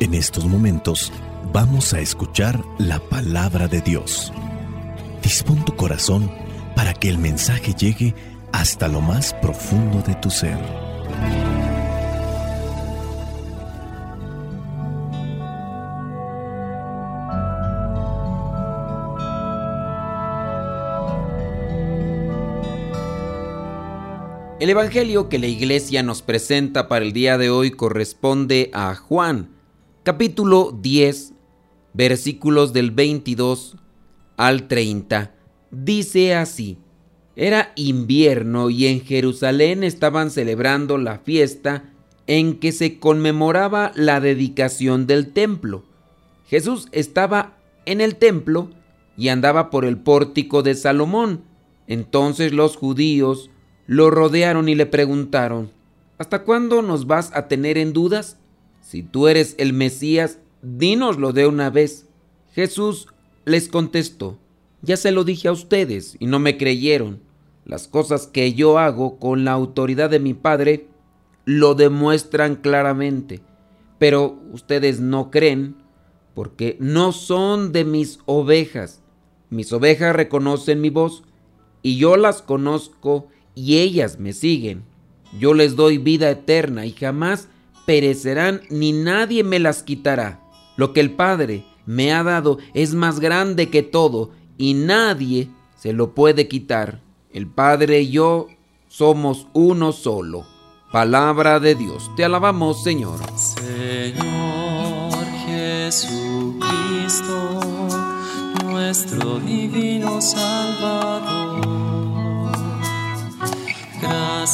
En estos momentos vamos a escuchar la palabra de Dios. Dispón tu corazón para que el mensaje llegue hasta lo más profundo de tu ser. El Evangelio que la iglesia nos presenta para el día de hoy corresponde a Juan, capítulo 10, versículos del 22 al 30. Dice así, era invierno y en Jerusalén estaban celebrando la fiesta en que se conmemoraba la dedicación del templo. Jesús estaba en el templo y andaba por el pórtico de Salomón. Entonces los judíos lo rodearon y le preguntaron, ¿Hasta cuándo nos vas a tener en dudas? Si tú eres el Mesías, dínoslo de una vez. Jesús les contestó, ya se lo dije a ustedes y no me creyeron. Las cosas que yo hago con la autoridad de mi Padre lo demuestran claramente, pero ustedes no creen porque no son de mis ovejas. Mis ovejas reconocen mi voz y yo las conozco y ellas me siguen. Yo les doy vida eterna y jamás perecerán ni nadie me las quitará. Lo que el Padre me ha dado es más grande que todo y nadie se lo puede quitar. El Padre y yo somos uno solo. Palabra de Dios. Te alabamos, Señor. Señor Jesucristo, nuestro divino Salvador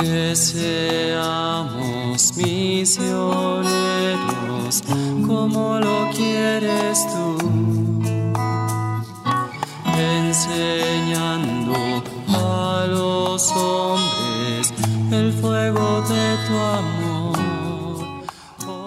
Que seamos misioneros como lo quieres tú, enseñando a los hombres el fuego de tu amor.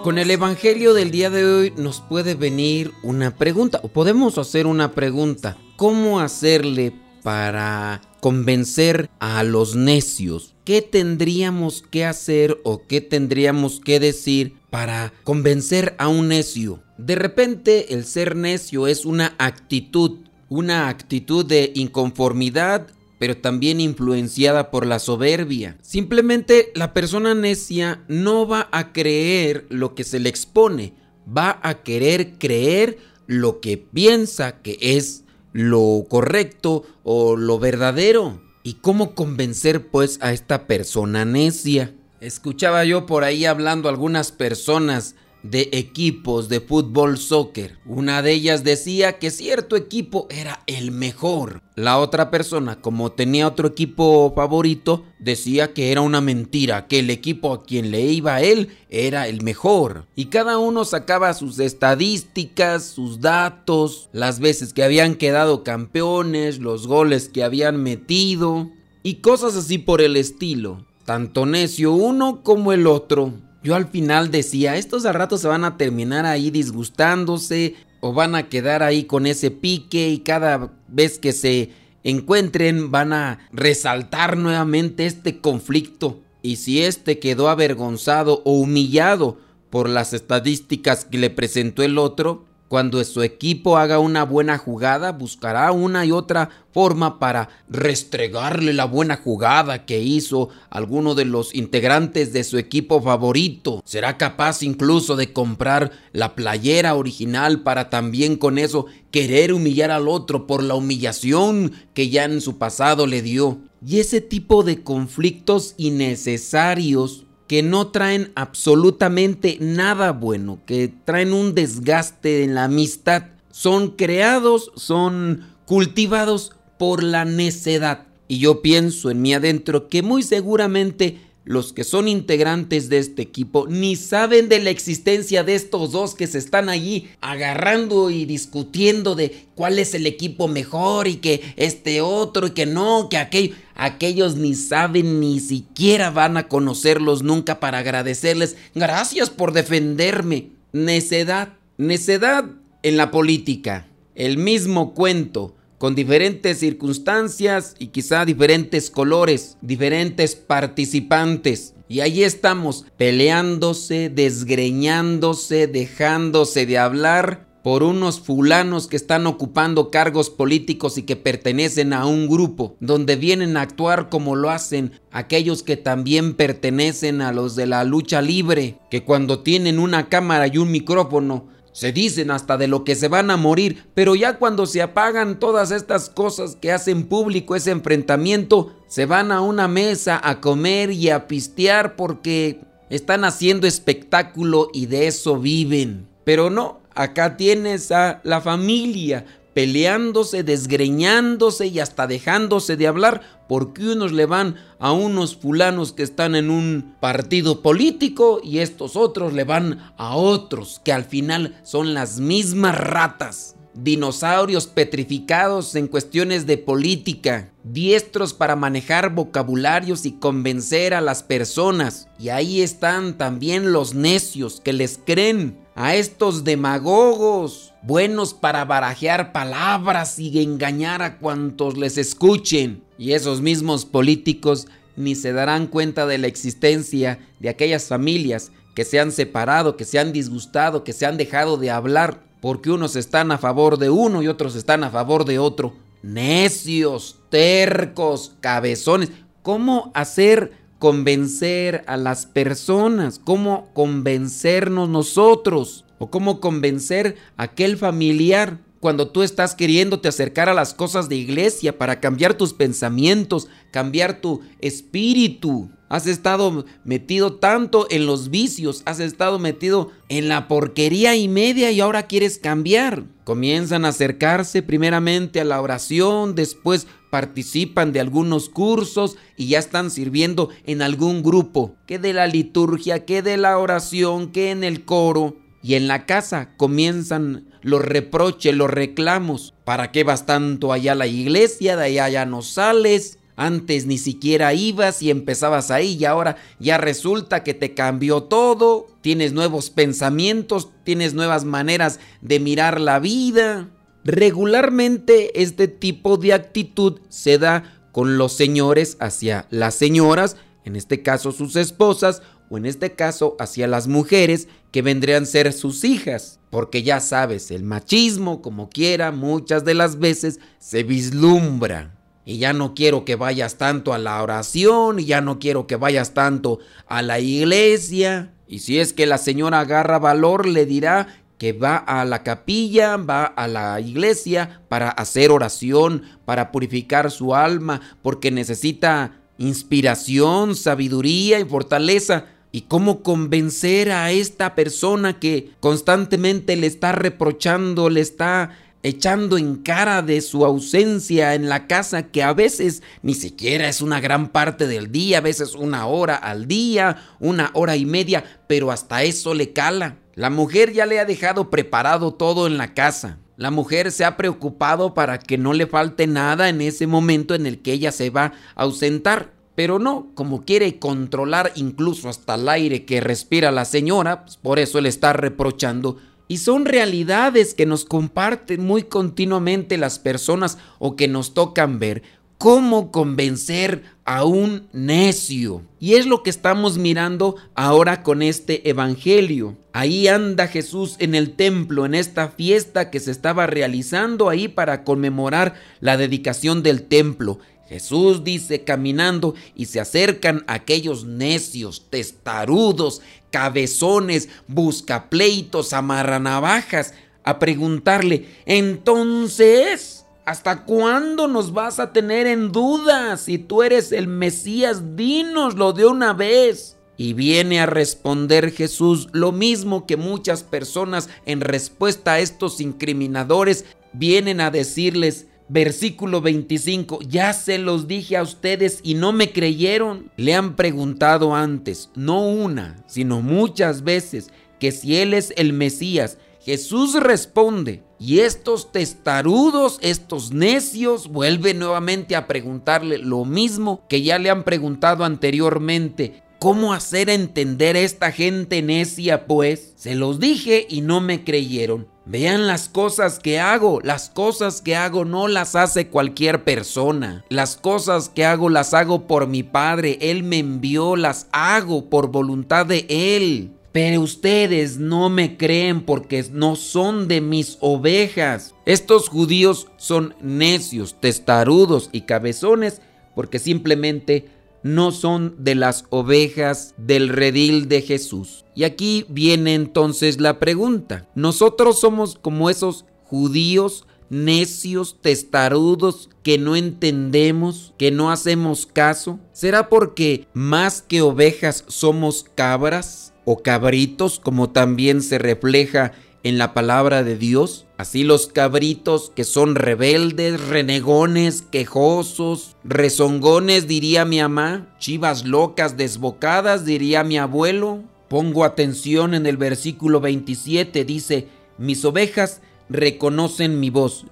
Con el Evangelio del día de hoy nos puede venir una pregunta, o podemos hacer una pregunta, ¿cómo hacerle para convencer a los necios? ¿Qué tendríamos que hacer o qué tendríamos que decir para convencer a un necio? De repente el ser necio es una actitud, una actitud de inconformidad pero también influenciada por la soberbia. Simplemente la persona necia no va a creer lo que se le expone, va a querer creer lo que piensa que es lo correcto o lo verdadero. ¿Y cómo convencer pues a esta persona necia? Escuchaba yo por ahí hablando algunas personas de equipos de fútbol soccer. Una de ellas decía que cierto equipo era el mejor. La otra persona, como tenía otro equipo favorito, decía que era una mentira, que el equipo a quien le iba a él era el mejor. Y cada uno sacaba sus estadísticas, sus datos, las veces que habían quedado campeones, los goles que habían metido y cosas así por el estilo. Tanto necio uno como el otro. Yo al final decía, estos al rato se van a terminar ahí disgustándose o van a quedar ahí con ese pique y cada vez que se encuentren van a resaltar nuevamente este conflicto. Y si este quedó avergonzado o humillado por las estadísticas que le presentó el otro, cuando su equipo haga una buena jugada, buscará una y otra forma para restregarle la buena jugada que hizo alguno de los integrantes de su equipo favorito. Será capaz incluso de comprar la playera original para también con eso querer humillar al otro por la humillación que ya en su pasado le dio. Y ese tipo de conflictos innecesarios que no traen absolutamente nada bueno, que traen un desgaste en la amistad, son creados, son cultivados por la necedad. Y yo pienso en mí adentro que muy seguramente los que son integrantes de este equipo ni saben de la existencia de estos dos que se están allí agarrando y discutiendo de cuál es el equipo mejor y que este otro y que no, que aquello. Aquellos ni saben ni siquiera van a conocerlos nunca para agradecerles. Gracias por defenderme. Necedad, necedad en la política. El mismo cuento con diferentes circunstancias y quizá diferentes colores, diferentes participantes. Y ahí estamos, peleándose, desgreñándose, dejándose de hablar por unos fulanos que están ocupando cargos políticos y que pertenecen a un grupo, donde vienen a actuar como lo hacen aquellos que también pertenecen a los de la lucha libre, que cuando tienen una cámara y un micrófono se dicen hasta de lo que se van a morir, pero ya cuando se apagan todas estas cosas que hacen público ese enfrentamiento, se van a una mesa a comer y a pistear porque están haciendo espectáculo y de eso viven. Pero no, acá tienes a la familia, peleándose, desgreñándose y hasta dejándose de hablar porque unos le van a unos fulanos que están en un partido político y estos otros le van a otros que al final son las mismas ratas. Dinosaurios petrificados en cuestiones de política, diestros para manejar vocabularios y convencer a las personas. Y ahí están también los necios que les creen a estos demagogos buenos para barajear palabras y engañar a cuantos les escuchen. Y esos mismos políticos ni se darán cuenta de la existencia de aquellas familias que se han separado, que se han disgustado, que se han dejado de hablar, porque unos están a favor de uno y otros están a favor de otro. Necios, tercos, cabezones. ¿Cómo hacer convencer a las personas? ¿Cómo convencernos nosotros? o cómo convencer a aquel familiar cuando tú estás queriéndote acercar a las cosas de iglesia para cambiar tus pensamientos, cambiar tu espíritu. Has estado metido tanto en los vicios, has estado metido en la porquería y media y ahora quieres cambiar. Comienzan a acercarse primeramente a la oración, después participan de algunos cursos y ya están sirviendo en algún grupo, que de la liturgia, que de la oración, que en el coro. Y en la casa comienzan los reproches, los reclamos. ¿Para qué vas tanto allá a la iglesia? De allá ya no sales. Antes ni siquiera ibas y empezabas ahí y ahora ya resulta que te cambió todo. Tienes nuevos pensamientos, tienes nuevas maneras de mirar la vida. Regularmente este tipo de actitud se da con los señores hacia las señoras, en este caso sus esposas, o en este caso hacia las mujeres que vendrían a ser sus hijas. Porque ya sabes, el machismo, como quiera, muchas de las veces se vislumbra. Y ya no quiero que vayas tanto a la oración, y ya no quiero que vayas tanto a la iglesia. Y si es que la señora agarra valor, le dirá que va a la capilla, va a la iglesia para hacer oración, para purificar su alma, porque necesita inspiración, sabiduría y fortaleza y cómo convencer a esta persona que constantemente le está reprochando, le está echando en cara de su ausencia en la casa que a veces ni siquiera es una gran parte del día, a veces una hora al día, una hora y media, pero hasta eso le cala. La mujer ya le ha dejado preparado todo en la casa. La mujer se ha preocupado para que no le falte nada en ese momento en el que ella se va a ausentar. Pero no, como quiere controlar incluso hasta el aire que respira la señora, pues por eso le está reprochando. Y son realidades que nos comparten muy continuamente las personas o que nos tocan ver. ¿Cómo convencer a un necio? Y es lo que estamos mirando ahora con este Evangelio. Ahí anda Jesús en el templo, en esta fiesta que se estaba realizando ahí para conmemorar la dedicación del templo. Jesús dice caminando y se acercan aquellos necios, testarudos, cabezones, buscapleitos, amarranavajas, a preguntarle, entonces, ¿hasta cuándo nos vas a tener en duda? Si tú eres el Mesías, dínoslo de una vez. Y viene a responder Jesús lo mismo que muchas personas en respuesta a estos incriminadores vienen a decirles, Versículo 25, ya se los dije a ustedes y no me creyeron. Le han preguntado antes, no una, sino muchas veces, que si Él es el Mesías. Jesús responde, y estos testarudos, estos necios, vuelven nuevamente a preguntarle lo mismo que ya le han preguntado anteriormente. ¿Cómo hacer entender a esta gente necia, pues? Se los dije y no me creyeron. Vean las cosas que hago. Las cosas que hago no las hace cualquier persona. Las cosas que hago las hago por mi Padre. Él me envió, las hago por voluntad de Él. Pero ustedes no me creen porque no son de mis ovejas. Estos judíos son necios, testarudos y cabezones porque simplemente no son de las ovejas del redil de Jesús. Y aquí viene entonces la pregunta. ¿Nosotros somos como esos judíos necios, testarudos, que no entendemos, que no hacemos caso? ¿Será porque más que ovejas somos cabras o cabritos, como también se refleja en la palabra de Dios. Así los cabritos que son rebeldes, renegones, quejosos, rezongones, diría mi mamá, chivas locas, desbocadas, diría mi abuelo. Pongo atención en el versículo 27, dice, mis ovejas reconocen mi voz,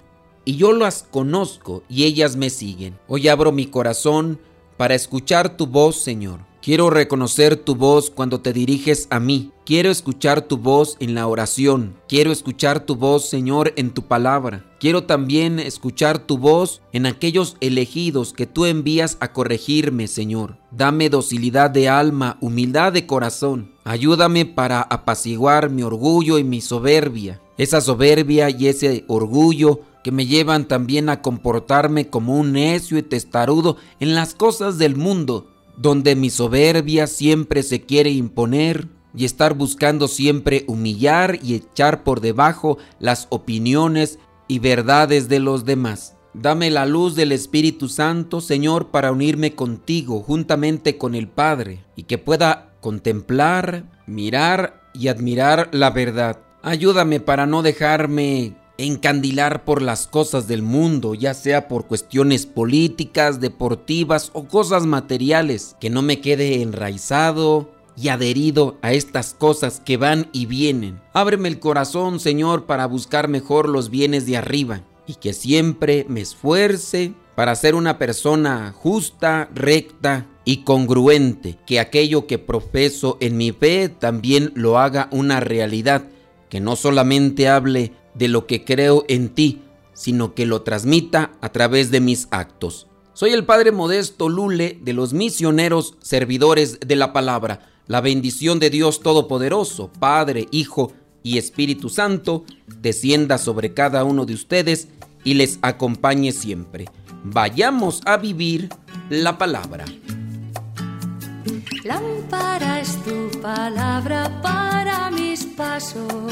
y yo las conozco, y ellas me siguen. Hoy abro mi corazón para escuchar tu voz, Señor. Quiero reconocer tu voz cuando te diriges a mí. Quiero escuchar tu voz en la oración. Quiero escuchar tu voz, Señor, en tu palabra. Quiero también escuchar tu voz en aquellos elegidos que tú envías a corregirme, Señor. Dame docilidad de alma, humildad de corazón. Ayúdame para apaciguar mi orgullo y mi soberbia. Esa soberbia y ese orgullo que me llevan también a comportarme como un necio y testarudo en las cosas del mundo donde mi soberbia siempre se quiere imponer y estar buscando siempre humillar y echar por debajo las opiniones y verdades de los demás. Dame la luz del Espíritu Santo, Señor, para unirme contigo juntamente con el Padre y que pueda contemplar, mirar y admirar la verdad. Ayúdame para no dejarme encandilar por las cosas del mundo, ya sea por cuestiones políticas, deportivas o cosas materiales, que no me quede enraizado y adherido a estas cosas que van y vienen. Ábreme el corazón, Señor, para buscar mejor los bienes de arriba y que siempre me esfuerce para ser una persona justa, recta y congruente, que aquello que profeso en mi fe también lo haga una realidad, que no solamente hable de lo que creo en ti, sino que lo transmita a través de mis actos. Soy el Padre Modesto Lule de los misioneros servidores de la palabra. La bendición de Dios Todopoderoso, Padre, Hijo y Espíritu Santo, descienda sobre cada uno de ustedes y les acompañe siempre. Vayamos a vivir la palabra. Tu palabra para mis pasos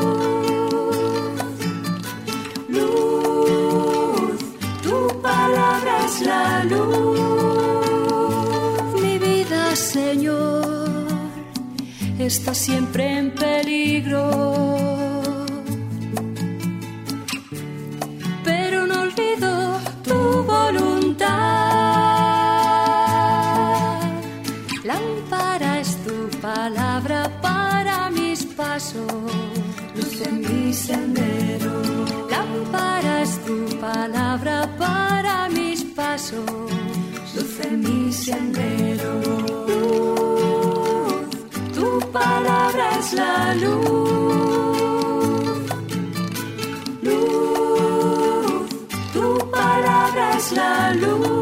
está siempre en peligro. Pero no olvido tu voluntad. Lámpara es tu palabra para mis pasos, luz en mi sendero. Lámpara es tu palabra para mis mi sendero. Palabra es la luz. Luz, tu palabra es la luz.